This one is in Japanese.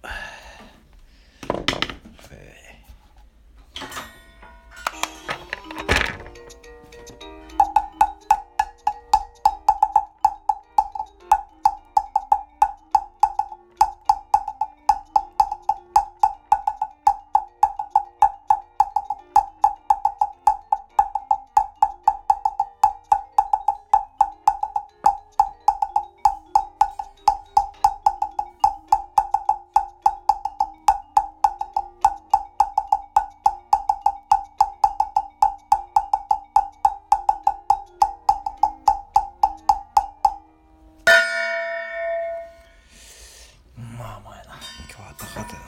uh, 高かった